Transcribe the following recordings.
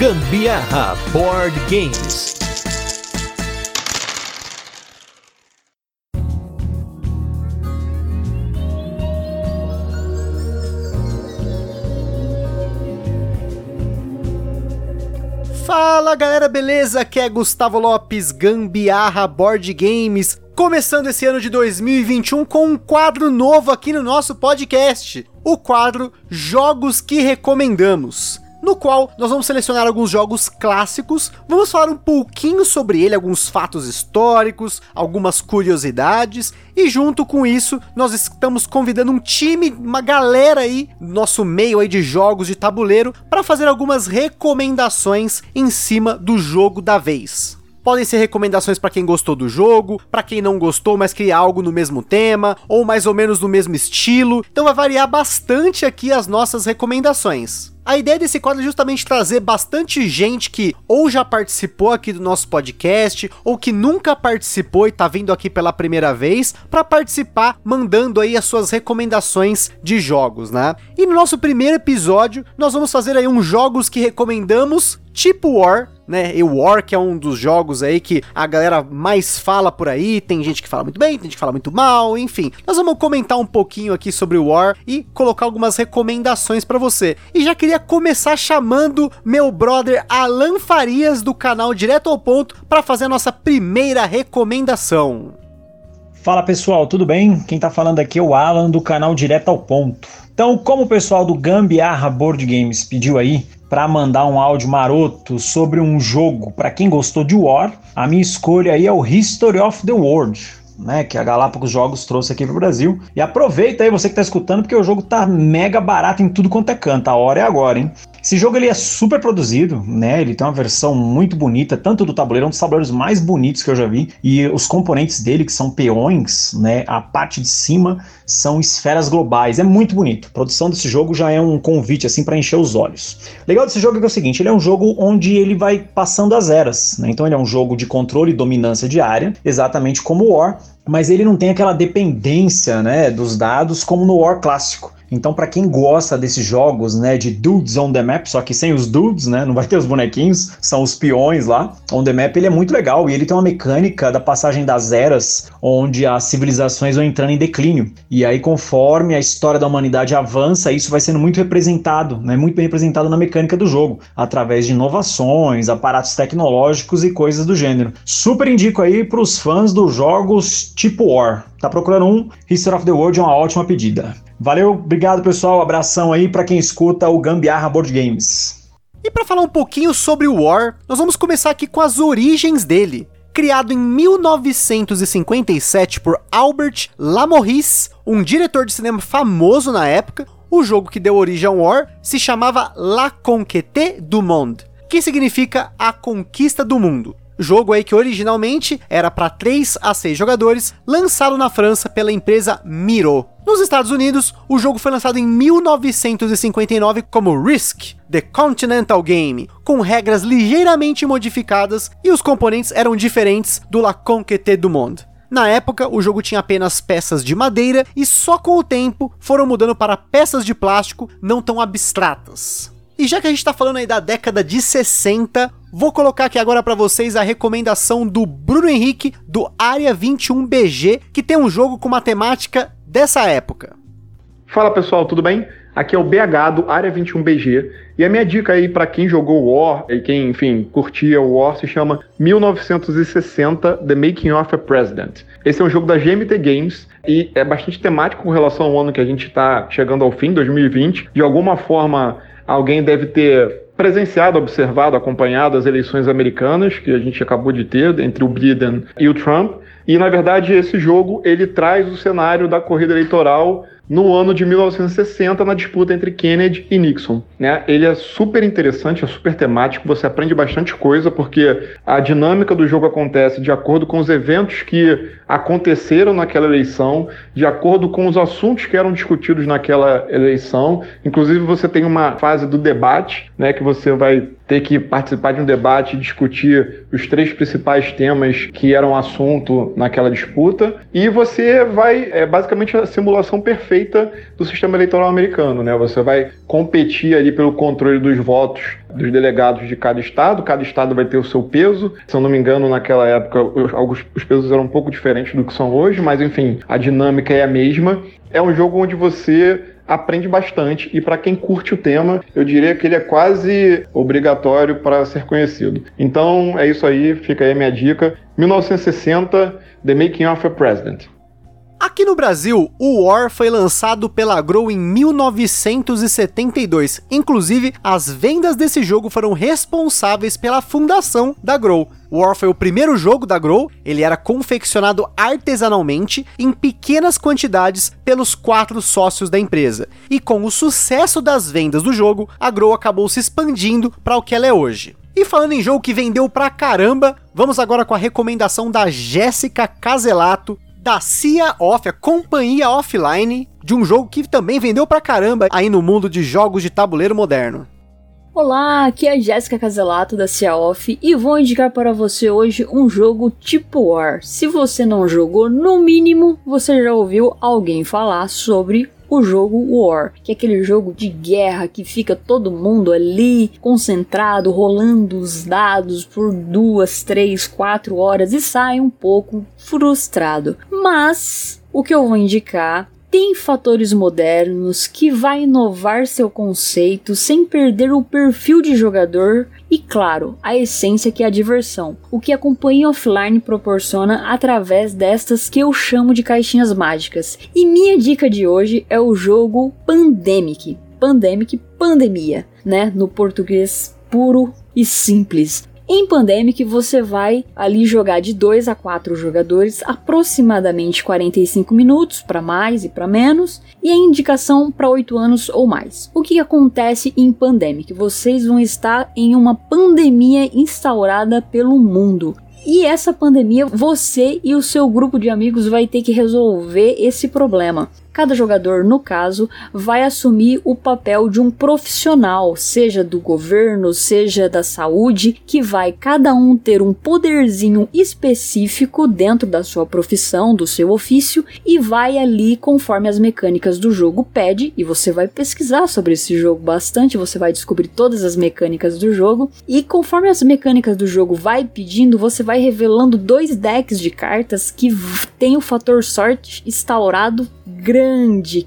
Gambiarra Board Games. Fala galera, beleza? Aqui é Gustavo Lopes, Gambiarra Board Games, começando esse ano de 2021 com um quadro novo aqui no nosso podcast, o quadro Jogos que Recomendamos no qual nós vamos selecionar alguns jogos clássicos, vamos falar um pouquinho sobre ele, alguns fatos históricos, algumas curiosidades, e junto com isso, nós estamos convidando um time, uma galera aí, nosso meio aí de jogos de tabuleiro, para fazer algumas recomendações em cima do jogo da vez. Podem ser recomendações para quem gostou do jogo, para quem não gostou, mas queria algo no mesmo tema, ou mais ou menos no mesmo estilo. Então vai variar bastante aqui as nossas recomendações. A ideia desse quadro é justamente trazer bastante gente que ou já participou aqui do nosso podcast, ou que nunca participou e tá vindo aqui pela primeira vez, para participar mandando aí as suas recomendações de jogos, né? E no nosso primeiro episódio, nós vamos fazer aí uns jogos que recomendamos tipo War, né? E War, que é um dos jogos aí que a galera mais fala por aí, tem gente que fala muito bem, tem gente que fala muito mal, enfim. Nós vamos comentar um pouquinho aqui sobre o War e colocar algumas recomendações para você. E já queria começar chamando meu brother Alan Farias do canal Direto ao Ponto para fazer a nossa primeira recomendação. Fala pessoal, tudo bem? Quem tá falando aqui é o Alan do canal Direto ao Ponto. Então, como o pessoal do Gambiarra Board Games pediu aí para mandar um áudio maroto sobre um jogo para quem gostou de War, a minha escolha aí é o History of the World né, que a Galápagos Jogos trouxe aqui pro Brasil. E aproveita aí você que tá escutando, porque o jogo tá mega barato em tudo quanto é canto. A hora é agora, hein? Esse jogo ele é super produzido, né? Ele tem uma versão muito bonita, tanto do tabuleiro, um dos tabuleiros mais bonitos que eu já vi, e os componentes dele, que são peões, né? A parte de cima são esferas globais. É muito bonito. A produção desse jogo já é um convite assim para encher os olhos. Legal desse jogo é, é o seguinte, ele é um jogo onde ele vai passando as eras, né? Então ele é um jogo de controle e dominância de área, exatamente como o War, mas ele não tem aquela dependência, né, dos dados como no War clássico. Então, para quem gosta desses jogos, né, de dudes on the map, só que sem os dudes, né, não vai ter os bonequinhos, são os peões lá. On the map ele é muito legal e ele tem uma mecânica da passagem das eras, onde as civilizações vão entrando em declínio. E aí, conforme a história da humanidade avança, isso vai sendo muito representado, né, muito bem representado na mecânica do jogo, através de inovações, aparatos tecnológicos e coisas do gênero. Super indico aí para os fãs dos jogos tipo War. Tá procurando um? History of the World é uma ótima pedida. Valeu, obrigado pessoal, abração aí para quem escuta o Gambiarra Board Games. E para falar um pouquinho sobre o War, nós vamos começar aqui com as origens dele. Criado em 1957 por Albert Lamorris, um diretor de cinema famoso na época, o jogo que deu origem ao War se chamava La Conquête du Monde, que significa a conquista do mundo. Jogo aí que originalmente era para 3 a 6 jogadores, lançado na França pela empresa Miro. Nos Estados Unidos, o jogo foi lançado em 1959 como Risk, The Continental Game, com regras ligeiramente modificadas e os componentes eram diferentes do La Conquête du Monde. Na época, o jogo tinha apenas peças de madeira e só com o tempo foram mudando para peças de plástico não tão abstratas. E já que a gente está falando aí da década de 60, vou colocar aqui agora para vocês a recomendação do Bruno Henrique do Área 21BG, que tem um jogo com uma temática dessa época. Fala pessoal, tudo bem? Aqui é o BH do Área 21BG e a minha dica aí para quem jogou War e quem, enfim, curtia o War se chama 1960 The Making of a President. Esse é um jogo da GMT Games e é bastante temático com relação ao ano que a gente está chegando ao fim, 2020. De alguma forma, alguém deve ter presenciado, observado, acompanhado as eleições americanas que a gente acabou de ter entre o Biden e o Trump. E na verdade esse jogo ele traz o cenário da corrida eleitoral no ano de 1960 na disputa entre Kennedy e Nixon. Né? Ele é super interessante, é super temático, você aprende bastante coisa porque a dinâmica do jogo acontece de acordo com os eventos que aconteceram naquela eleição, de acordo com os assuntos que eram discutidos naquela eleição. Inclusive você tem uma fase do debate, né, que você vai ter que participar de um debate, discutir os três principais temas que eram assunto naquela disputa, e você vai, é basicamente a simulação perfeita do sistema eleitoral americano, né? Você vai competir ali pelo controle dos votos dos delegados de cada estado, cada estado vai ter o seu peso. Se eu não me engano, naquela época os, os pesos eram um pouco diferentes do que são hoje, mas enfim, a dinâmica é a mesma. É um jogo onde você aprende bastante e para quem curte o tema, eu diria que ele é quase obrigatório para ser conhecido. Então é isso aí, fica aí a minha dica. 1960, The Making of a President. Aqui no Brasil, o War foi lançado pela Grow em 1972. Inclusive, as vendas desse jogo foram responsáveis pela fundação da Grow. War foi o primeiro jogo da Grow, ele era confeccionado artesanalmente em pequenas quantidades pelos quatro sócios da empresa. E com o sucesso das vendas do jogo, a Grow acabou se expandindo para o que ela é hoje. E falando em jogo que vendeu pra caramba, vamos agora com a recomendação da Jéssica Caselato, da CIA Off, a companhia offline de um jogo que também vendeu pra caramba aí no mundo de jogos de tabuleiro moderno. Olá, aqui é a Jéssica Caselato da CIA Off e vou indicar para você hoje um jogo tipo War. Se você não jogou, no mínimo você já ouviu alguém falar sobre o jogo War, que é aquele jogo de guerra que fica todo mundo ali concentrado, rolando os dados por duas, três, quatro horas e sai um pouco frustrado. Mas o que eu vou indicar tem fatores modernos que vai inovar seu conceito sem perder o perfil de jogador e, claro, a essência que é a diversão, o que a companhia offline proporciona através destas que eu chamo de caixinhas mágicas. E minha dica de hoje é o jogo Pandemic. Pandemic, pandemia, né? No português puro e simples. Em Pandemic, você vai ali jogar de 2 a 4 jogadores, aproximadamente 45 minutos, para mais e para menos, e a indicação para 8 anos ou mais. O que acontece em Pandemic? Vocês vão estar em uma pandemia instaurada pelo mundo. E essa pandemia, você e o seu grupo de amigos vai ter que resolver esse problema. Cada jogador, no caso, vai assumir o papel de um profissional, seja do governo, seja da saúde, que vai cada um ter um poderzinho específico dentro da sua profissão, do seu ofício, e vai ali conforme as mecânicas do jogo pede, e você vai pesquisar sobre esse jogo bastante, você vai descobrir todas as mecânicas do jogo, e conforme as mecânicas do jogo vai pedindo, você vai revelando dois decks de cartas que tem o fator sorte instaurado grande,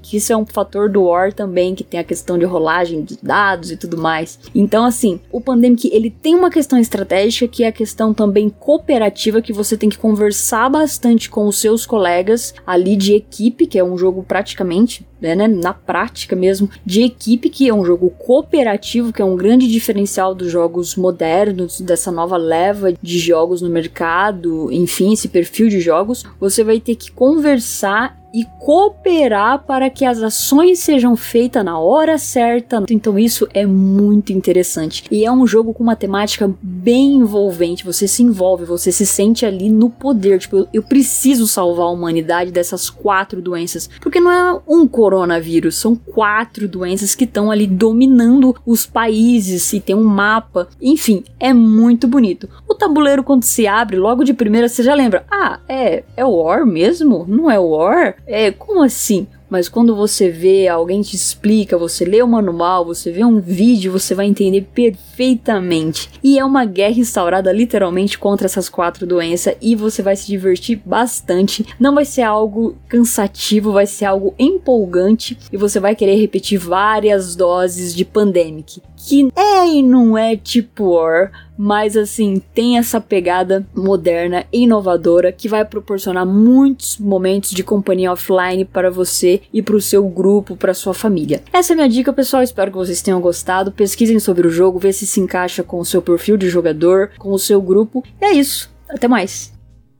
que isso é um fator do War também, que tem a questão de rolagem de dados e tudo mais. Então, assim, o Pandemic, ele tem uma questão estratégica, que é a questão também cooperativa, que você tem que conversar bastante com os seus colegas ali de equipe, que é um jogo praticamente né, né, na prática mesmo, de equipe, que é um jogo cooperativo, que é um grande diferencial dos jogos modernos, dessa nova leva de jogos no mercado, enfim, esse perfil de jogos, você vai ter que conversar e cooperar para que as ações sejam feitas na hora certa. Então isso é muito interessante. E é um jogo com uma temática bem envolvente. Você se envolve, você se sente ali no poder. Tipo, eu, eu preciso salvar a humanidade dessas quatro doenças. Porque não é um coronavírus, são quatro doenças que estão ali dominando os países e tem um mapa. Enfim, é muito bonito. O tabuleiro, quando se abre, logo de primeira, você já lembra: ah, é, é War mesmo? Não é War? É, como assim? Mas quando você vê, alguém te explica, você lê o manual, você vê um vídeo, você vai entender perfeitamente. E é uma guerra instaurada literalmente contra essas quatro doenças e você vai se divertir bastante. Não vai ser algo cansativo, vai ser algo empolgante e você vai querer repetir várias doses de Pandemic. Que é e não é tipo War, mas assim, tem essa pegada moderna inovadora que vai proporcionar muitos momentos de companhia offline para você e para o seu grupo, para sua família. Essa é minha dica, pessoal. Espero que vocês tenham gostado. Pesquisem sobre o jogo, vê se se encaixa com o seu perfil de jogador, com o seu grupo. E é isso. Até mais.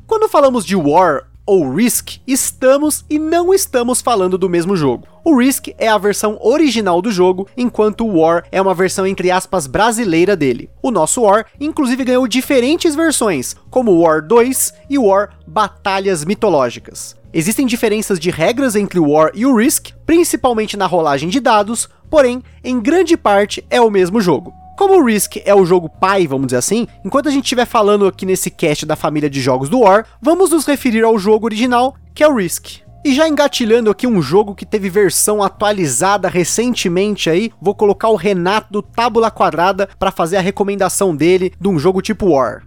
Quando falamos de War ou Risk, estamos e não estamos falando do mesmo jogo. O Risk é a versão original do jogo, enquanto o War é uma versão entre aspas brasileira dele. O nosso War, inclusive, ganhou diferentes versões, como War 2 e War Batalhas Mitológicas. Existem diferenças de regras entre o War e o Risk, principalmente na rolagem de dados, porém, em grande parte é o mesmo jogo. Como o Risk é o jogo pai, vamos dizer assim, enquanto a gente estiver falando aqui nesse cast da família de jogos do War, vamos nos referir ao jogo original, que é o Risk. E já engatilhando aqui um jogo que teve versão atualizada recentemente aí, vou colocar o Renato do Tábula Quadrada para fazer a recomendação dele de um jogo tipo War.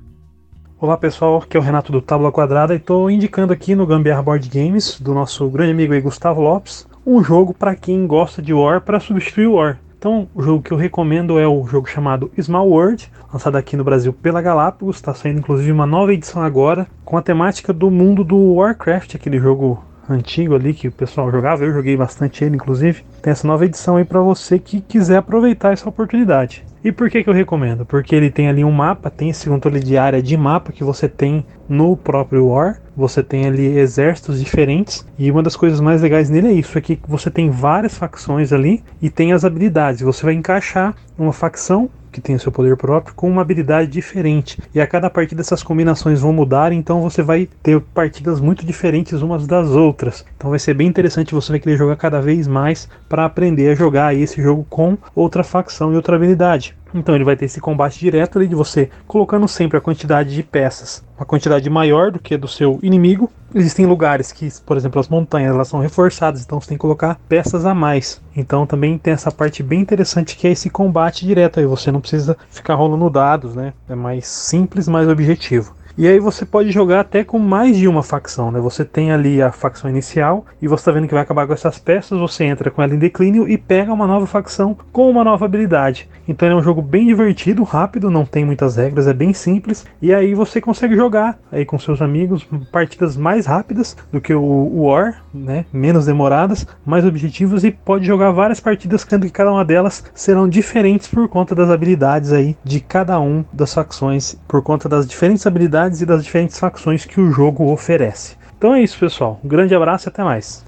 Olá pessoal, aqui é o Renato do Tábula Quadrada e estou indicando aqui no Gambiarra Board Games, do nosso grande amigo aí, Gustavo Lopes, um jogo para quem gosta de War para substituir o War. Então, o jogo que eu recomendo é o jogo chamado Small World, lançado aqui no Brasil pela Galápagos. Está saindo inclusive uma nova edição agora, com a temática do mundo do Warcraft, aquele jogo antigo ali que o pessoal jogava. Eu joguei bastante ele, inclusive. Tem essa nova edição aí para você que quiser aproveitar essa oportunidade. E por que, que eu recomendo? Porque ele tem ali um mapa, tem esse controle de área de mapa que você tem no próprio War. Você tem ali exércitos diferentes. E uma das coisas mais legais nele é isso: é que você tem várias facções ali e tem as habilidades. Você vai encaixar uma facção que tem o seu poder próprio com uma habilidade diferente. E a cada partida essas combinações vão mudar, então você vai ter partidas muito diferentes umas das outras. Então vai ser bem interessante, você vai querer jogar cada vez mais para aprender a jogar esse jogo com outra facção e outra habilidade. Então ele vai ter esse combate direto ali de você colocando sempre a quantidade de peças, uma quantidade maior do que a do seu inimigo. Existem lugares que, por exemplo, as montanhas elas são reforçadas, então você tem que colocar peças a mais. Então também tem essa parte bem interessante que é esse combate direto aí. Você não precisa ficar rolando dados, né? É mais simples, mais objetivo. E aí você pode jogar até com mais de uma facção, né? Você tem ali a facção inicial e você está vendo que vai acabar com essas peças, você entra com ela em declínio e pega uma nova facção com uma nova habilidade. Então é um jogo bem divertido, rápido, não tem muitas regras, é bem simples. E aí você consegue jogar aí com seus amigos partidas mais rápidas do que o War, né? Menos demoradas, mais objetivos e pode jogar várias partidas, sendo que cada uma delas serão diferentes por conta das habilidades aí de cada um das facções, por conta das diferentes habilidades e das diferentes facções que o jogo oferece. Então é isso, pessoal. Um grande abraço e até mais.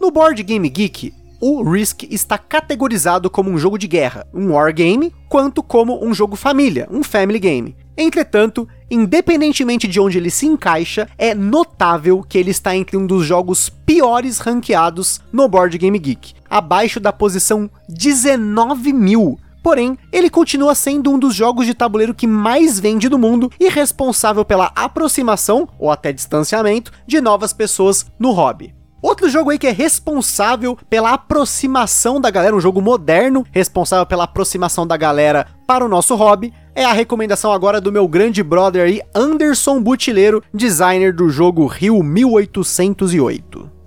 No Board Game Geek, o Risk está categorizado como um jogo de guerra, um wargame, quanto como um jogo família, um family game. Entretanto, independentemente de onde ele se encaixa, é notável que ele está entre um dos jogos piores ranqueados no Board Game Geek, abaixo da posição 19 mil, Porém, ele continua sendo um dos jogos de tabuleiro que mais vende do mundo e responsável pela aproximação, ou até distanciamento, de novas pessoas no hobby. Outro jogo aí que é responsável pela aproximação da galera, um jogo moderno, responsável pela aproximação da galera para o nosso hobby, é a recomendação agora do meu grande brother aí, Anderson Butileiro, designer do jogo Rio 1808.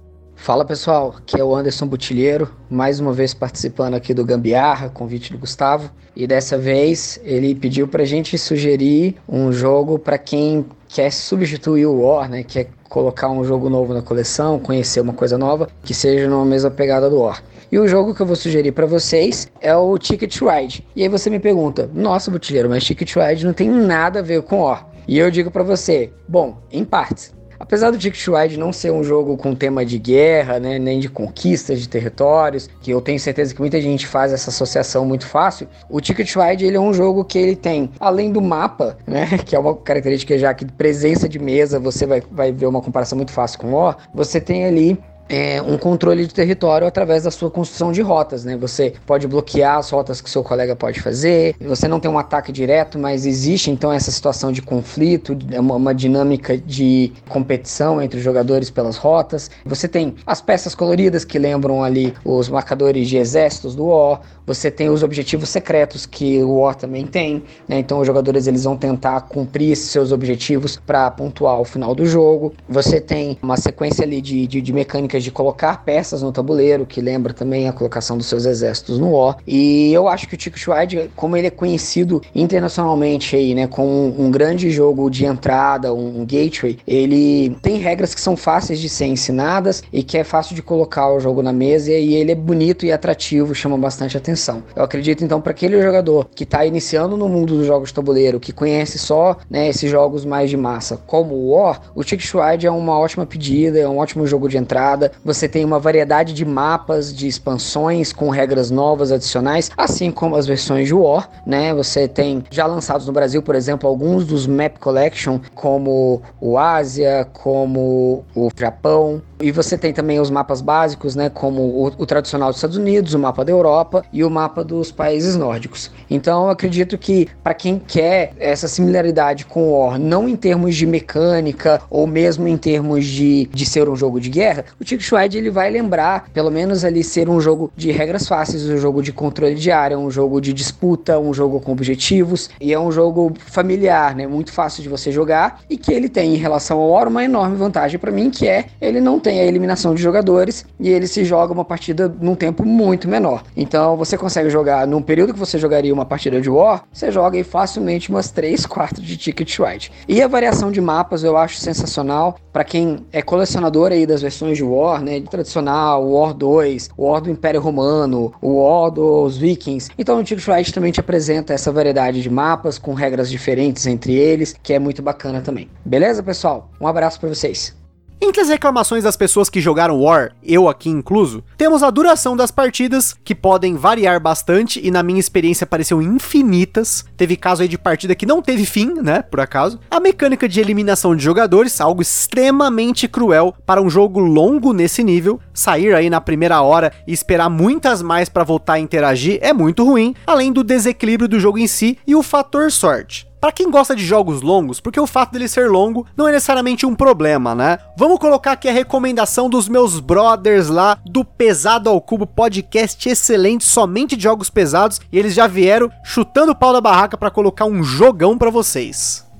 Fala pessoal, aqui é o Anderson Butilheiro, mais uma vez participando aqui do Gambiarra, convite do Gustavo. E dessa vez ele pediu pra gente sugerir um jogo para quem quer substituir o War, né? Quer colocar um jogo novo na coleção, conhecer uma coisa nova, que seja numa mesma pegada do War. E o jogo que eu vou sugerir para vocês é o Ticket Ride. E aí você me pergunta, nossa Butilheiro, mas Ticket Ride não tem nada a ver com War. E eu digo para você, bom, em partes. Apesar do Ticket não ser um jogo com tema de guerra, né, nem de conquistas de territórios, que eu tenho certeza que muita gente faz essa associação muito fácil, o Ticket ele é um jogo que ele tem, além do mapa, né, que é uma característica já que presença de mesa, você vai, vai ver uma comparação muito fácil com o você tem ali é, um controle de território através da sua construção de rotas, né? Você pode bloquear as rotas que seu colega pode fazer. Você não tem um ataque direto, mas existe então essa situação de conflito, uma, uma dinâmica de competição entre os jogadores pelas rotas. Você tem as peças coloridas que lembram ali os marcadores de exércitos do War. Você tem os objetivos secretos que o War também tem, né? Então os jogadores eles vão tentar cumprir seus objetivos para pontuar o final do jogo. Você tem uma sequência ali de, de, de mecânicas de colocar peças no tabuleiro, que lembra também a colocação dos seus exércitos no War. E eu acho que o Tico Schweid, como ele é conhecido internacionalmente aí, né, como um grande jogo de entrada, um, gateway, ele tem regras que são fáceis de ser ensinadas e que é fácil de colocar o jogo na mesa e ele é bonito e atrativo, chama bastante atenção. Eu acredito então para aquele jogador que está iniciando no mundo dos jogos de tabuleiro, que conhece só né, esses jogos mais de massa, como o War, o Tick Schweid é uma ótima pedida, é um ótimo jogo de entrada Você tem uma variedade de mapas, de expansões com regras novas adicionais, assim como as versões de War, né? Você tem já lançados no Brasil, por exemplo, alguns dos Map Collection, como o Ásia, como o Japão, e você tem também os mapas básicos, né, como o, o, tradicional dos Estados Unidos, o mapa da Europa e o mapa dos países nórdicos. Então, eu acredito que para quem quer essa similaridade com o War, não em termos de mecânica ou mesmo em termos de, de ser um jogo de guerra, o Tick Schwed ele vai lembrar, pelo menos ali ser um jogo de regras fáceis, um jogo de controle de área, um jogo de disputa, um jogo com objetivos e é um jogo familiar, né, muito fácil de você jogar e que ele tem em relação ao War uma enorme vantagem para mim, que é ele não tem tem a eliminação de jogadores e ele se joga uma partida num tempo muito menor. Então você consegue jogar num período que você jogaria uma partida de War, você joga aí facilmente umas 3, 4 de Ticket Ride. E a variação de mapas eu acho sensacional para quem é colecionador aí das versões de War, né, tradicional, War 2, War do Império Romano, War dos Vikings. Então o Ticket Ride também te apresenta essa variedade de mapas com regras diferentes entre eles, que é muito bacana também. Beleza, pessoal? Um abraço para vocês. Entre as reclamações das pessoas que jogaram War, eu aqui incluso, temos a duração das partidas, que podem variar bastante e na minha experiência pareceu infinitas. Teve caso aí de partida que não teve fim, né, por acaso. A mecânica de eliminação de jogadores, algo extremamente cruel para um jogo longo nesse nível. Sair aí na primeira hora e esperar muitas mais para voltar a interagir é muito ruim, além do desequilíbrio do jogo em si e o fator sorte. Para quem gosta de jogos longos, porque o fato dele ser longo não é necessariamente um problema, né? Vamos colocar aqui a recomendação dos meus brothers lá do Pesado ao Cubo podcast excelente, somente de jogos pesados, e eles já vieram chutando o pau da barraca para colocar um jogão para vocês.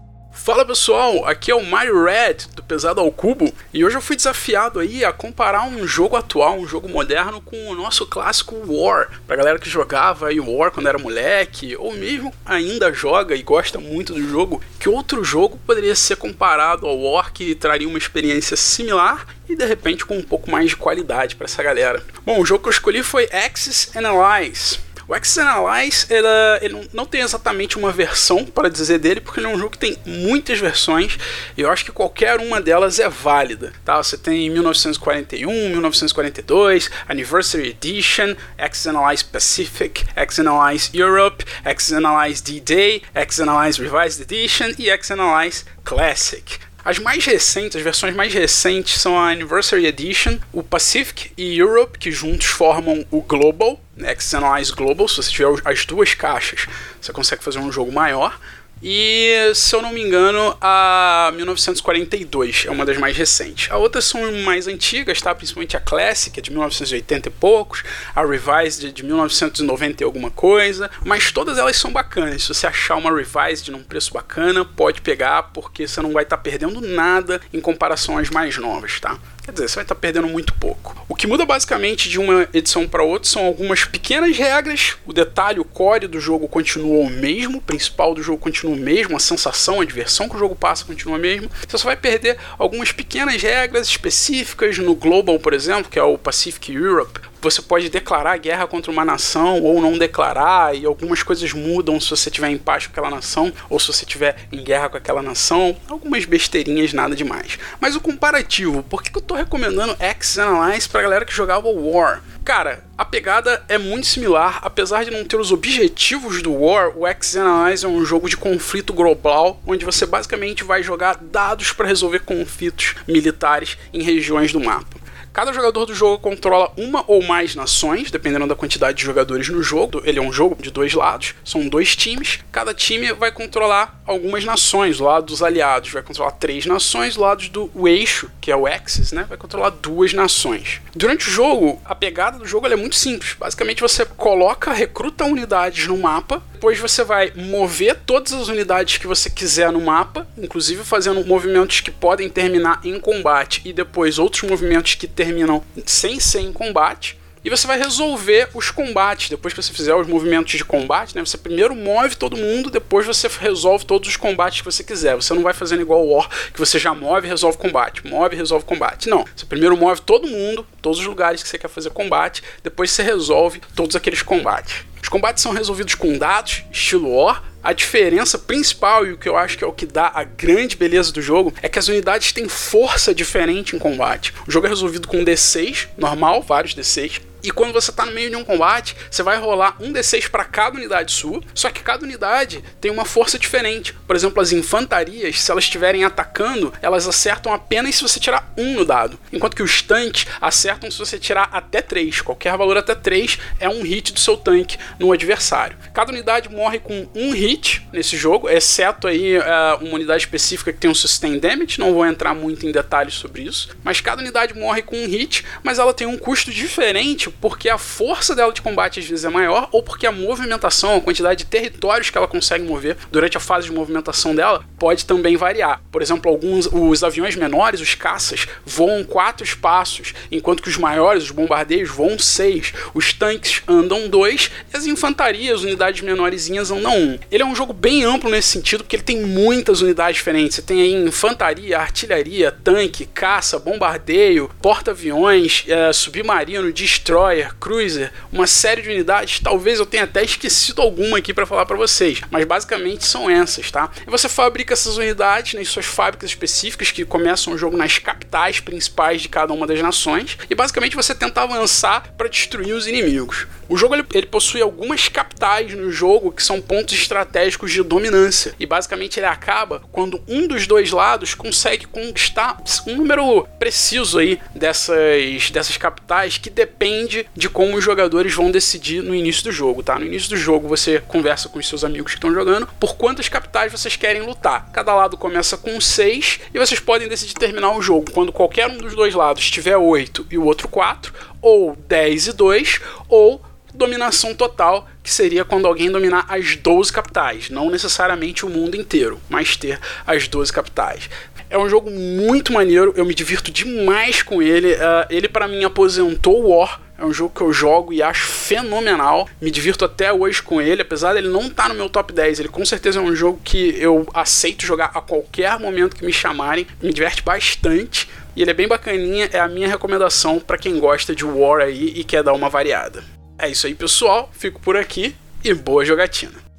Fala pessoal, aqui é o Mario Red do Pesado ao Cubo e hoje eu fui desafiado aí a comparar um jogo atual, um jogo moderno com o nosso clássico War. Pra galera que jogava aí War quando era moleque ou mesmo ainda joga e gosta muito do jogo, que outro jogo poderia ser comparado ao War que traria uma experiência similar e de repente com um pouco mais de qualidade para essa galera. Bom, o jogo que eu escolhi foi Axis and Allies. O Axis Analyze ela, ele não tem exatamente uma versão para dizer dele, porque ele é um jogo que tem muitas versões e eu acho que qualquer uma delas é válida. Tá? Você tem 1941, 1942, Anniversary Edition, Axis Analyze Pacific, Axis Analyze Europe, Axis Analyze D-Day, Axis Analyze Revised Edition e Axis Analyze Classic. As mais recentes, as versões mais recentes são a Anniversary Edition, o Pacific e Europe, que juntos formam o Global, né, Xenoize Global. Se você tiver as duas caixas, você consegue fazer um jogo maior. E, se eu não me engano, a 1942 é uma das mais recentes. As outras são mais antigas, tá? Principalmente a Classic, é de 1980 e poucos, a Revised é de 1990 e alguma coisa, mas todas elas são bacanas. Se você achar uma Revised num preço bacana, pode pegar, porque você não vai estar tá perdendo nada em comparação às mais novas, tá? Quer dizer, você vai estar tá perdendo muito pouco. O que muda basicamente de uma edição para outra são algumas pequenas regras. O detalhe, o core do jogo continua o mesmo, o principal do jogo continua o mesmo, a sensação, a diversão que o jogo passa continua a mesma. Você só vai perder algumas pequenas regras específicas no Global, por exemplo, que é o Pacific Europe, você pode declarar guerra contra uma nação ou não declarar, e algumas coisas mudam se você tiver em paz com aquela nação ou se você tiver em guerra com aquela nação. Algumas besteirinhas, nada demais. Mas o comparativo, por que eu tô recomendando X-Analyze pra galera que jogava War? Cara, a pegada é muito similar, apesar de não ter os objetivos do War, o X-Analyze é um jogo de conflito global, onde você basicamente vai jogar dados para resolver conflitos militares em regiões do mapa. Cada jogador do jogo controla uma ou mais nações, dependendo da quantidade de jogadores no jogo. Ele é um jogo de dois lados, são dois times. Cada time vai controlar algumas nações. O lado dos aliados vai controlar três nações, o lado do eixo, que é o Axis, né, vai controlar duas nações. Durante o jogo, a pegada do jogo é muito simples. Basicamente, você coloca, recruta unidades no mapa, depois você vai mover todas as unidades que você quiser no mapa, inclusive fazendo movimentos que podem terminar em combate e depois outros movimentos que terminam sem ser em combate. E você vai resolver os combates. Depois que você fizer os movimentos de combate, né? Você primeiro move todo mundo, depois você resolve todos os combates que você quiser. Você não vai fazendo igual o War, que você já move e resolve combate. Move e resolve combate. Não. Você primeiro move todo mundo, todos os lugares que você quer fazer combate, depois você resolve todos aqueles combates. Os combates são resolvidos com dados, estilo War, A diferença principal e o que eu acho que é o que dá a grande beleza do jogo é que as unidades têm força diferente em combate. O jogo é resolvido com D6 normal, vários D6, e quando você está no meio de um combate, você vai rolar um D6 para cada unidade sua, só que cada unidade tem uma força diferente. Por exemplo, as infantarias, se elas estiverem atacando, elas acertam apenas se você tirar um no dado, enquanto que os tanques acertam se você tirar até 3. Qualquer valor até 3 é um hit do seu tanque no adversário. Cada unidade morre com um hit nesse jogo, exceto aí uh, uma unidade específica que tem um sustain damage, não vou entrar muito em detalhes sobre isso, mas cada unidade morre com um hit, mas ela tem um custo diferente porque a força dela de combate às vezes é maior, ou porque a movimentação, a quantidade de territórios que ela consegue mover durante a fase de movimentação dela pode também variar. Por exemplo, alguns os aviões menores, os caças, voam quatro espaços, enquanto que os maiores, os bombardeios, voam seis. Os tanques andam dois e as infantarias, unidades menorzinhas, andam um. Ele é um jogo bem amplo nesse sentido, porque ele tem muitas unidades diferentes. Você tem aí infantaria, artilharia, tanque, caça, bombardeio, porta-aviões, é, submarino, destroyer Cruiser, uma série de unidades. Talvez eu tenha até esquecido alguma aqui para falar para vocês, mas basicamente são essas, tá? E você fabrica essas unidades nas suas fábricas específicas que começam o jogo nas capitais principais de cada uma das nações e basicamente você tenta avançar para destruir os inimigos. O jogo ele, ele, possui algumas capitais no jogo que são pontos estratégicos de dominância e basicamente ele acaba quando um dos dois lados consegue conquistar um número preciso aí dessas, dessas capitais que depende de como os jogadores vão decidir no início do jogo, tá? No início do jogo você conversa com os seus amigos que estão jogando por quantas capitais vocês querem lutar. Cada lado começa com 6 e vocês podem decidir terminar o jogo quando qualquer um dos dois lados tiver 8 e o outro 4, ou 10 e 2, ou dominação total, que seria quando alguém dominar as 12 capitais, não necessariamente o mundo inteiro, mas ter as 12 capitais. É um jogo muito maneiro, eu me divirto demais com ele. Uh, ele para mim aposentou o War. É um jogo que eu jogo e acho fenomenal. Me divirto até hoje com ele, apesar dele não estar tá no meu top 10. Ele com certeza é um jogo que eu aceito jogar a qualquer momento que me chamarem. Me diverte bastante. E ele é bem bacaninha, é a minha recomendação para quem gosta de War aí e quer dar uma variada. É isso aí, pessoal. Fico por aqui e boa jogatina.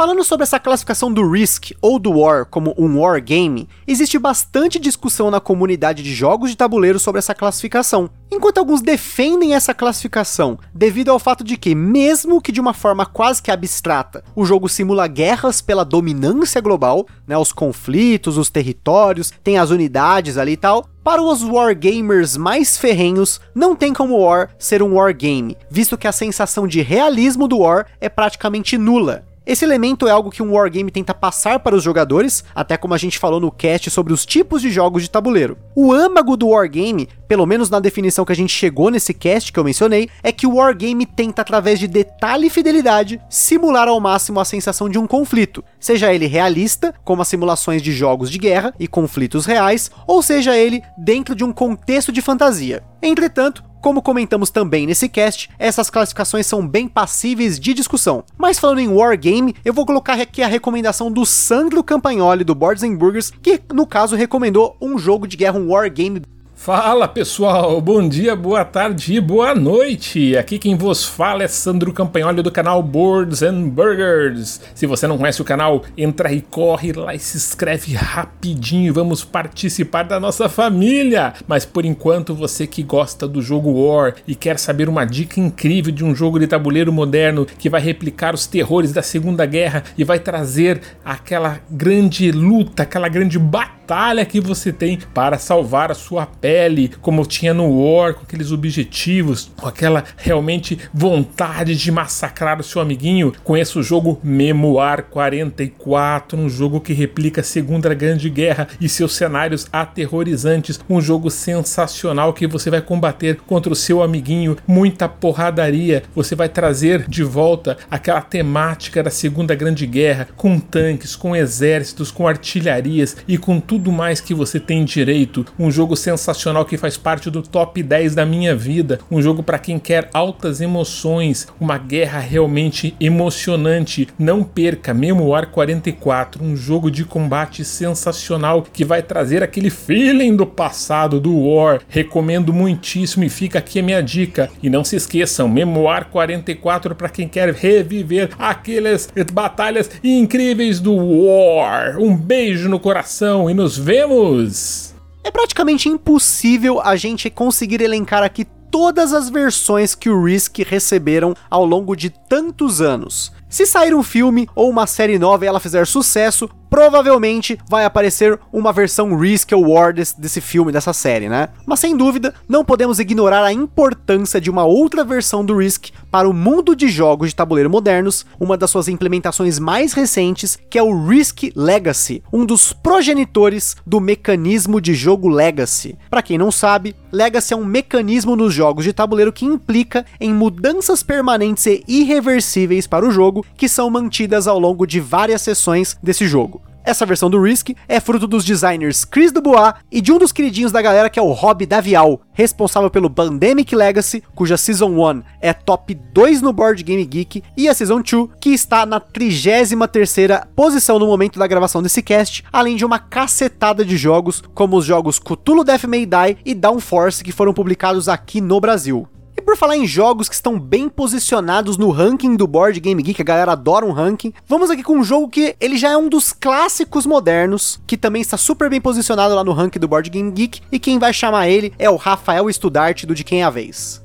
Falando sobre essa classificação do Risk ou do War como um War Game, existe bastante discussão na comunidade de jogos de tabuleiro sobre essa classificação. Enquanto alguns defendem essa classificação devido ao fato de que, mesmo que de uma forma quase que abstrata, o jogo simula guerras pela dominância global, né, os conflitos, os territórios, tem as unidades ali e tal, para os wargamers mais ferrenhos, não tem como War ser um wargame, visto que a sensação de realismo do War é praticamente nula. Esse elemento é algo que um wargame tenta passar para os jogadores, até como a gente falou no cast sobre os tipos de jogos de tabuleiro. O âmago do wargame, pelo menos na definição que a gente chegou nesse cast que eu mencionei, é que o wargame tenta, através de detalhe e fidelidade, simular ao máximo a sensação de um conflito, seja ele realista, como as simulações de jogos de guerra e conflitos reais, ou seja ele dentro de um contexto de fantasia. Entretanto, como comentamos também nesse cast, essas classificações são bem passíveis de discussão. Mas falando em Wargame, eu vou colocar aqui a recomendação do Sandro Campagnoli do Boards Burgers, que no caso recomendou um jogo de guerra, um Wargame Fala pessoal, bom dia, boa tarde e boa noite. Aqui quem vos fala é Sandro Campanholi do canal Boards and Burgers. Se você não conhece o canal, entra e corre lá e se inscreve rapidinho e vamos participar da nossa família. Mas por enquanto, você que gosta do jogo War e quer saber uma dica incrível de um jogo de tabuleiro moderno que vai replicar os terrores da Segunda Guerra e vai trazer aquela grande luta, aquela grande batalha que você tem para salvar a sua pele, como tinha no War, com aqueles objetivos, com aquela realmente vontade de massacrar o seu amiguinho. Conheça o jogo Memoir 44, um jogo que replica a Segunda Grande Guerra e seus cenários aterrorizantes. Um jogo sensacional que você vai combater contra o seu amiguinho, muita porradaria. Você vai trazer de volta aquela temática da Segunda Grande Guerra, com tanques, com exércitos, com artilharias e com tudo tudo mais que você tem direito. Um jogo sensacional que faz parte do top 10 da minha vida. Um jogo para quem quer altas emoções, uma guerra realmente emocionante. Não perca Memoir 44, um jogo de combate sensacional que vai trazer aquele feeling do passado do War. Recomendo muitíssimo e fica aqui a minha dica. E não se esqueçam, Memoir 44 para quem quer reviver aquelas batalhas incríveis do War. Um beijo no coração e nos vemos! É praticamente impossível a gente conseguir elencar aqui todas as versões que o Risk receberam ao longo de tantos anos. Se sair um filme ou uma série nova e ela fizer sucesso, provavelmente vai aparecer uma versão Risk War desse, desse filme, dessa série, né? Mas sem dúvida, não podemos ignorar a importância de uma outra versão do Risk para o mundo de jogos de tabuleiro modernos, uma das suas implementações mais recentes, que é o Risk Legacy, um dos progenitores do mecanismo de jogo Legacy. Para quem não sabe, Legacy é um mecanismo nos jogos de tabuleiro que implica em mudanças permanentes e irreversíveis para o jogo que são mantidas ao longo de várias sessões desse jogo. Essa versão do Risk é fruto dos designers Chris Dubois e de um dos queridinhos da galera que é o Rob Davial, responsável pelo Pandemic Legacy, cuja Season 1 é top 2 no Board Game Geek, e a Season 2, que está na 33ª posição no momento da gravação desse cast, além de uma cacetada de jogos, como os jogos Cthulhu Death May Die e Downforce, que foram publicados aqui no Brasil. E por falar em jogos que estão bem posicionados no ranking do Board Game Geek, a galera adora um ranking, vamos aqui com um jogo que ele já é um dos clássicos modernos, que também está super bem posicionado lá no ranking do Board Game Geek, e quem vai chamar ele é o Rafael Studart do De Quem é a Vez.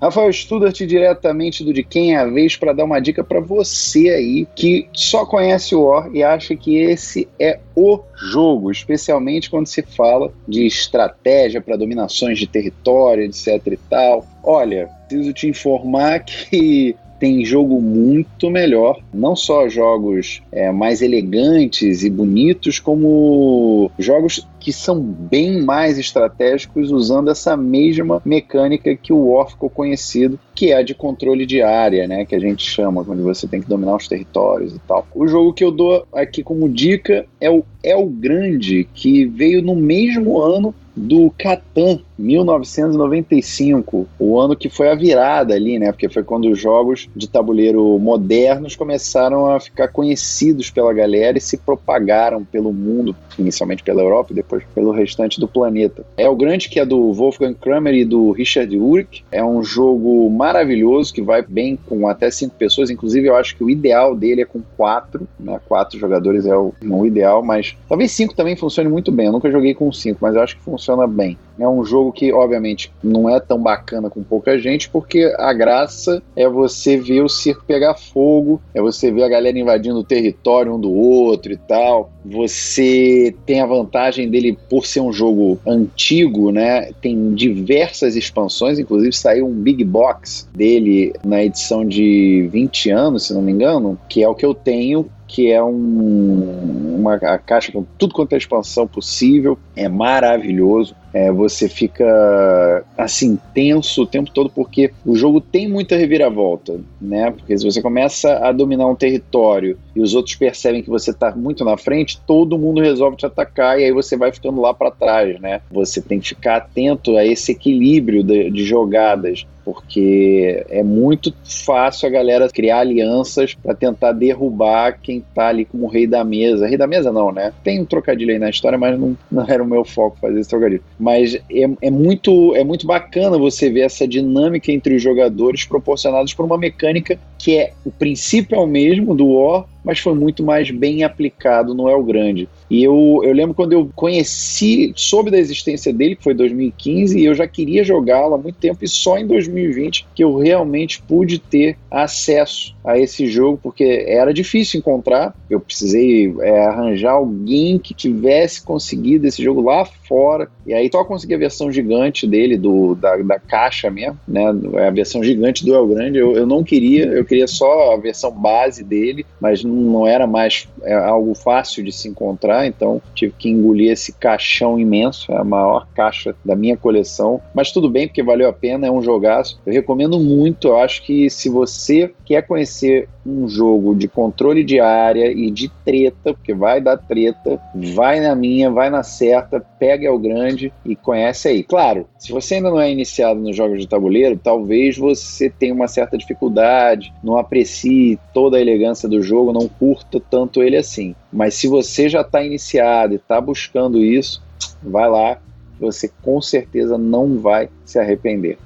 Rafael Studart diretamente do De Quem é a Vez para dar uma dica para você aí que só conhece o War e acha que esse é o jogo, especialmente quando se fala de estratégia para dominações de território, etc e tal. Olha, preciso te informar que tem jogo muito melhor, não só jogos é, mais elegantes e bonitos, como jogos que são bem mais estratégicos usando essa mesma mecânica que o War ficou conhecido, que é a de controle de área, né, que a gente chama, quando você tem que dominar os territórios e tal. O jogo que eu dou aqui como dica é o El Grande, que veio no mesmo ano do Catan, 1995, o ano que foi a virada ali, né? Porque foi quando os jogos de tabuleiro modernos começaram a ficar conhecidos pela galera e se propagaram pelo mundo, inicialmente pela Europa e pelo restante do planeta. É o grande que é do Wolfgang Kramer e do Richard Urich. É um jogo maravilhoso que vai bem com até cinco pessoas. Inclusive, eu acho que o ideal dele é com quatro, né? Quatro jogadores é o, o ideal, mas talvez cinco também funcione muito bem. Eu nunca joguei com cinco, mas eu acho que funciona bem. É um jogo que, obviamente, não é tão bacana com pouca gente, porque a graça é você ver o circo pegar fogo, é você ver a galera invadindo o território um do outro e tal. Você tem a vantagem dele, por ser um jogo antigo, né? Tem diversas expansões, inclusive saiu um Big Box dele na edição de 20 anos, se não me engano, que é o que eu tenho que é um, uma caixa com tudo quanto é expansão possível, é maravilhoso. É, você fica assim tenso o tempo todo porque o jogo tem muita reviravolta, né? Porque se você começa a dominar um território e os outros percebem que você está muito na frente, todo mundo resolve te atacar e aí você vai ficando lá para trás, né? Você tem que ficar atento a esse equilíbrio de, de jogadas porque é muito fácil a galera criar alianças para tentar derrubar quem tá ali como rei da mesa. Rei da mesa não, né? Tem um trocadilho aí na história, mas não, não era o meu foco fazer esse trocadilho. Mas é, é, muito, é muito bacana você ver essa dinâmica entre os jogadores proporcionados por uma mecânica que é o princípio é o mesmo do War, mas foi muito mais bem aplicado no El Grande. E eu, eu lembro quando eu conheci, soube da existência dele, que foi 2015, e eu já queria jogá-lo há muito tempo, e só em 2020 que eu realmente pude ter acesso a esse jogo, porque era difícil encontrar, eu precisei é, arranjar alguém que tivesse conseguido esse jogo lá fora, e aí só consegui a versão gigante dele, do, da, da caixa mesmo, né, a versão gigante do El Grande, eu, eu não queria, eu queria só a versão base dele, mas não era mais é, algo fácil de se encontrar, então tive que engolir esse caixão imenso, é a maior caixa da minha coleção, mas tudo bem, porque valeu a pena, é um jogaço. Eu recomendo muito, eu acho que se você quer conhecer um jogo de controle de área e de treta, porque vai dar treta, vai na minha, vai na certa, pega o grande e conhece aí. Claro, se você ainda não é iniciado nos jogos de tabuleiro, talvez você tenha uma certa dificuldade, não aprecie toda a elegância do jogo, não curta tanto ele assim. Mas se você já está iniciado e está buscando isso, vai lá, você com certeza não vai se arrepender.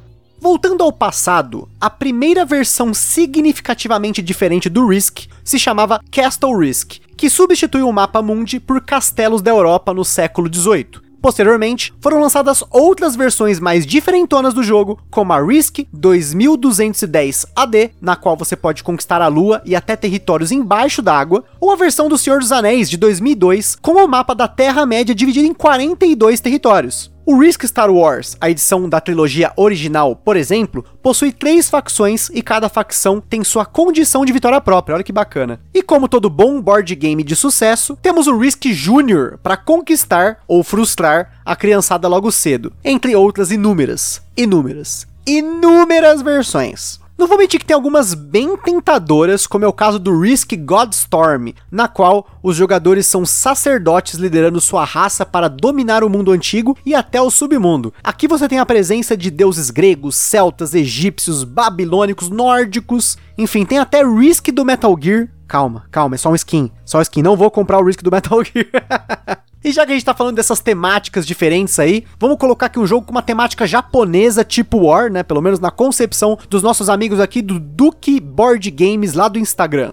Voltando ao passado, a primeira versão significativamente diferente do Risk se chamava Castle Risk, que substituiu o mapa mundi por castelos da Europa no século XVIII. Posteriormente, foram lançadas outras versões mais diferentonas do jogo, como a Risk 2210 AD, na qual você pode conquistar a lua e até territórios embaixo d'água, ou a versão do Senhor dos Anéis de 2002, com o mapa da Terra-média dividido em 42 territórios. O Risk Star Wars, a edição da trilogia original, por exemplo, possui três facções e cada facção tem sua condição de vitória própria, olha que bacana. E como todo bom board game de sucesso, temos o Risk Junior para conquistar ou frustrar a criançada logo cedo, entre outras inúmeras, inúmeras, inúmeras versões. Não vou mentir que tem algumas bem tentadoras, como é o caso do Risk Godstorm, na qual os jogadores são sacerdotes liderando sua raça para dominar o mundo antigo e até o submundo. Aqui você tem a presença de deuses gregos, celtas, egípcios, babilônicos, nórdicos, enfim, tem até Risk do Metal Gear. Calma, calma, é só um skin, só um skin, não vou comprar o Risk do Metal Gear. E já que a gente tá falando dessas temáticas diferentes aí, vamos colocar aqui um jogo com uma temática japonesa tipo War, né? Pelo menos na concepção dos nossos amigos aqui do Duke Board Games lá do Instagram.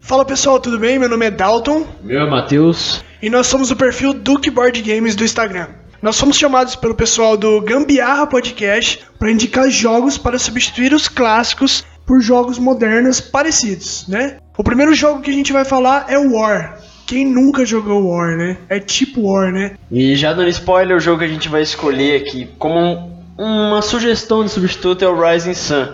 Fala pessoal, tudo bem? Meu nome é Dalton. Meu é Matheus. E nós somos o perfil Duke Board Games do Instagram. Nós fomos chamados pelo pessoal do Gambiarra Podcast para indicar jogos para substituir os clássicos por jogos modernos parecidos, né? O primeiro jogo que a gente vai falar é War, quem nunca jogou War, né? É tipo War, né? E já dando spoiler, o jogo que a gente vai escolher aqui como um, uma sugestão de substituto é o Rising Sun.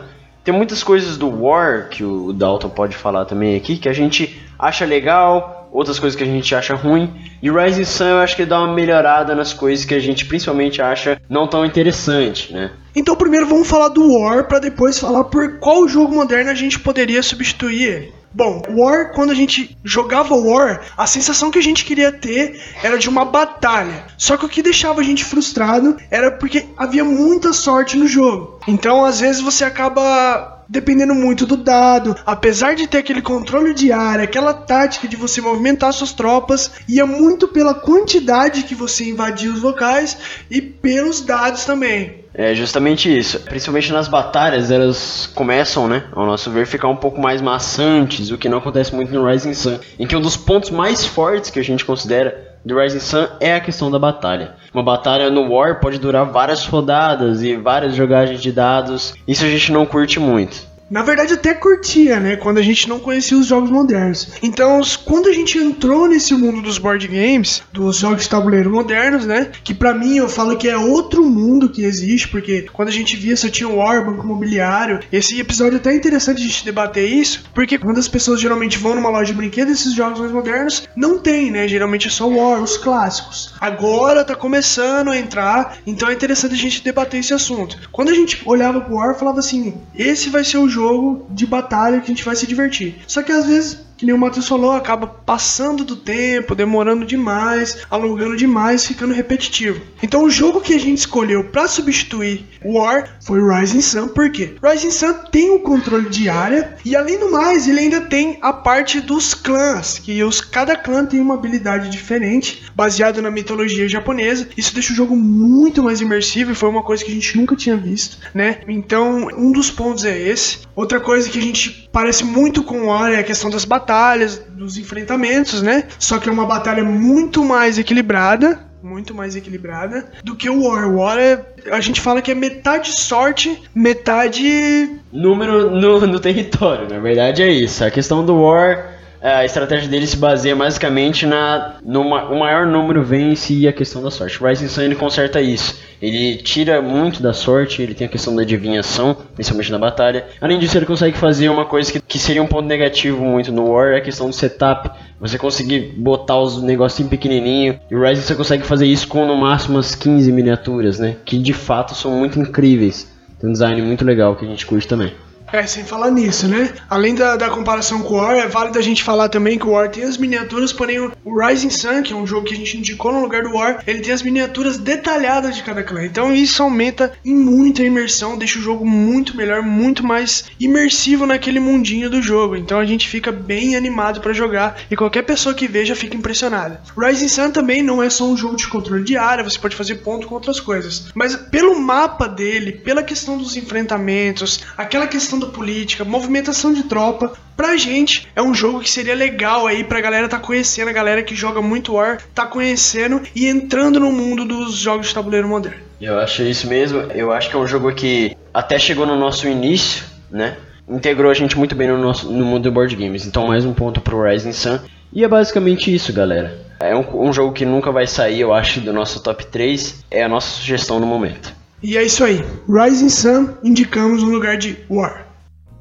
Tem muitas coisas do War que o Dalton pode falar também aqui que a gente acha legal, outras coisas que a gente acha ruim. E Rising Sun eu acho que dá uma melhorada nas coisas que a gente principalmente acha não tão interessante, né? Então primeiro vamos falar do War para depois falar por qual jogo moderno a gente poderia substituir ele. Bom, War, quando a gente jogava War, a sensação que a gente queria ter era de uma batalha. Só que o que deixava a gente frustrado era porque havia muita sorte no jogo. Então, às vezes, você acaba dependendo muito do dado. Apesar de ter aquele controle de área, aquela tática de você movimentar suas tropas, ia muito pela quantidade que você invadia os locais e pelos dados também. É justamente isso. Principalmente nas batalhas, elas começam, né, ao nosso ver, ficar um pouco mais maçantes, o que não acontece muito no Rising Sun, em que um dos pontos mais fortes que a gente considera do Rising Sun é a questão da batalha. Uma batalha no War pode durar várias rodadas e várias jogagens de dados. Isso a gente não curte muito. Na verdade, até curtia, né? Quando a gente não conhecia os jogos modernos. Então, quando a gente entrou nesse mundo dos board games, dos jogos de tabuleiro modernos, né? Que para mim eu falo que é outro mundo que existe, porque quando a gente via só tinha o War, Banco Imobiliário. Esse episódio é até interessante a gente debater isso, porque quando as pessoas geralmente vão numa loja de brinquedos, esses jogos mais modernos não tem, né? Geralmente é só War, os clássicos. Agora tá começando a entrar, então é interessante a gente debater esse assunto. Quando a gente olhava pro War, falava assim: esse vai ser o jogo jogo de batalha que a gente vai se divertir. Só que às vezes que nem o Matheus falou, acaba passando do tempo, demorando demais, alongando demais, ficando repetitivo. Então o jogo que a gente escolheu para substituir War foi Rising Sun, por quê? Rising Sun tem o controle de área e além do mais, ele ainda tem a parte dos clãs, que os, cada clã tem uma habilidade diferente, baseado na mitologia japonesa. Isso deixa o jogo muito mais imersivo e foi uma coisa que a gente nunca tinha visto, né? Então, um dos pontos é esse. Outra coisa que a gente parece muito com War é a questão das batalhas batalhas, dos enfrentamentos, né? Só que é uma batalha muito mais equilibrada, muito mais equilibrada do que o War. O War é, a gente fala que é metade sorte, metade número no, no território. Na verdade é isso. A questão do War a estratégia dele se baseia basicamente na no o maior número vence e a questão da sorte. Rising Sun ele conserta isso. Ele tira muito da sorte, ele tem a questão da adivinhação, principalmente na batalha. Além disso, ele consegue fazer uma coisa que, que seria um ponto negativo muito no War, é a questão do setup. Você conseguir botar os negocinhos pequenininho. E o Rising você consegue fazer isso com no máximo umas 15 miniaturas, né? Que de fato são muito incríveis. Tem um design muito legal que a gente curte também. É, sem falar nisso, né? Além da, da comparação com o War, é válido a gente falar também que o War tem as miniaturas, porém o Rising Sun, que é um jogo que a gente indicou no lugar do War, ele tem as miniaturas detalhadas de cada clã. Então isso aumenta em muita imersão, deixa o jogo muito melhor, muito mais imersivo naquele mundinho do jogo. Então a gente fica bem animado para jogar e qualquer pessoa que veja fica impressionada. Rising Sun também não é só um jogo de controle de área, você pode fazer ponto com outras coisas. Mas pelo mapa dele, pela questão dos enfrentamentos, aquela questão da política, movimentação de tropa, pra gente é um jogo que seria legal aí pra galera tá conhecendo, a galera que joga muito War tá conhecendo e entrando no mundo dos jogos de tabuleiro moderno. Eu acho isso mesmo. Eu acho que é um jogo que até chegou no nosso início, né? Integrou a gente muito bem no, nosso, no mundo do board games. Então, mais um ponto pro Rising Sun. E é basicamente isso, galera. É um, um jogo que nunca vai sair, eu acho, do nosso top 3. É a nossa sugestão no momento. E é isso aí. Rising Sun indicamos no lugar de War.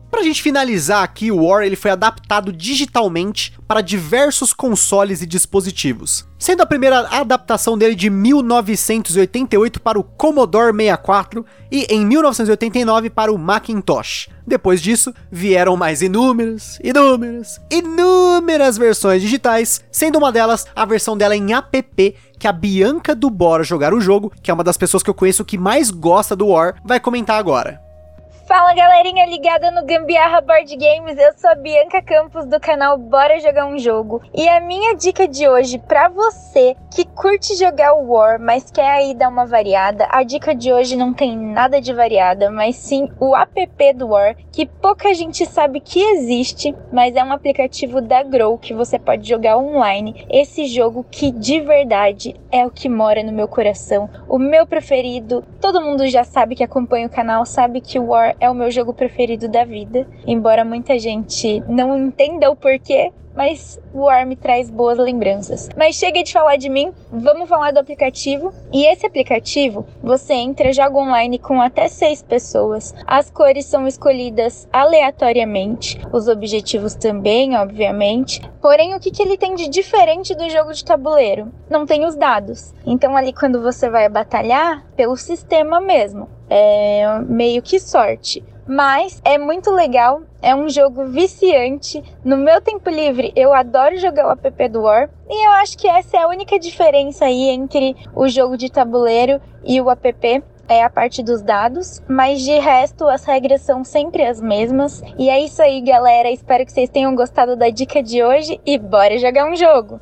Pra gente finalizar aqui, o War ele foi adaptado digitalmente para diversos consoles e dispositivos, sendo a primeira adaptação dele de 1988 para o Commodore 64 e em 1989 para o Macintosh. Depois disso, vieram mais inúmeras, inúmeras, inúmeras versões digitais, sendo uma delas a versão dela em app que a Bianca do Bora jogar o jogo, que é uma das pessoas que eu conheço que mais gosta do War, vai comentar agora. Fala galerinha ligada no Gambiarra Board Games, eu sou a Bianca Campos do canal Bora Jogar um Jogo. E a minha dica de hoje para você que curte jogar o War, mas quer aí dar uma variada, a dica de hoje não tem nada de variada, mas sim o app do War, que pouca gente sabe que existe, mas é um aplicativo da Grow que você pode jogar online. Esse jogo que de verdade é o que mora no meu coração, o meu preferido. Todo mundo já sabe que acompanha o canal, sabe que o War é o meu jogo preferido da vida. Embora muita gente não entenda o porquê, mas o War me traz boas lembranças. Mas chega de falar de mim, vamos falar do aplicativo. E esse aplicativo, você entra, joga online com até seis pessoas. As cores são escolhidas aleatoriamente, os objetivos também, obviamente. Porém, o que, que ele tem de diferente do jogo de tabuleiro? Não tem os dados. Então, ali quando você vai batalhar, pelo sistema mesmo, é meio que sorte. Mas é muito legal, é um jogo viciante. No meu tempo livre, eu adoro jogar o app do War. E eu acho que essa é a única diferença aí entre o jogo de tabuleiro e o app é a parte dos dados, mas de resto as regras são sempre as mesmas. E é isso aí, galera. Espero que vocês tenham gostado da dica de hoje e bora jogar um jogo.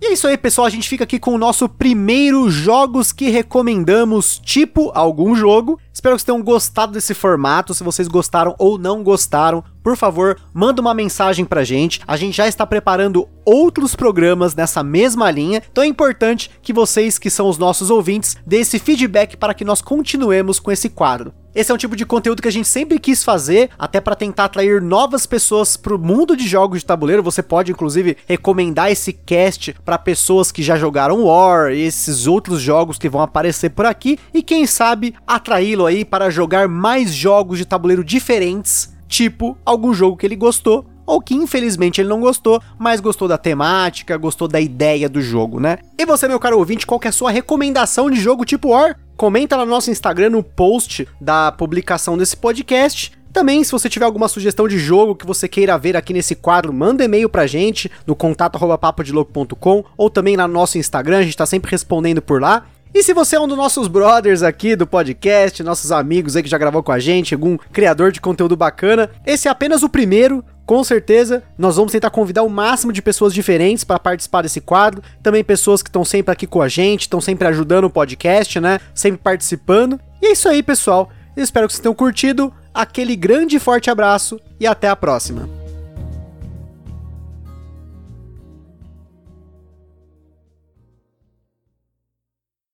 E é isso aí, pessoal. A gente fica aqui com o nosso primeiro jogos que recomendamos, tipo algum jogo. Espero que vocês tenham gostado desse formato. Se vocês gostaram ou não gostaram, por favor, manda uma mensagem pra gente. A gente já está preparando outros programas nessa mesma linha. Então é importante que vocês, que são os nossos ouvintes, dê esse feedback para que nós continuemos com esse quadro. Esse é um tipo de conteúdo que a gente sempre quis fazer, até para tentar atrair novas pessoas pro mundo de jogos de tabuleiro. Você pode inclusive recomendar esse cast para pessoas que já jogaram War e esses outros jogos que vão aparecer por aqui e quem sabe atraí-lo aí para jogar mais jogos de tabuleiro diferentes, tipo algum jogo que ele gostou ou que infelizmente ele não gostou, mas gostou da temática, gostou da ideia do jogo, né? E você, meu caro ouvinte, qual que é a sua recomendação de jogo tipo War? Comenta lá no nosso Instagram no post da publicação desse podcast. Também, se você tiver alguma sugestão de jogo que você queira ver aqui nesse quadro, manda e-mail pra gente no contato@papodelouco.com ou também lá no nosso Instagram, a gente tá sempre respondendo por lá. E se você é um dos nossos brothers aqui do podcast, nossos amigos aí que já gravou com a gente, algum criador de conteúdo bacana, esse é apenas o primeiro. Com certeza, nós vamos tentar convidar o máximo de pessoas diferentes para participar desse quadro. Também pessoas que estão sempre aqui com a gente, estão sempre ajudando o podcast, né? Sempre participando. E é isso aí, pessoal. Eu espero que vocês tenham curtido. Aquele grande e forte abraço e até a próxima.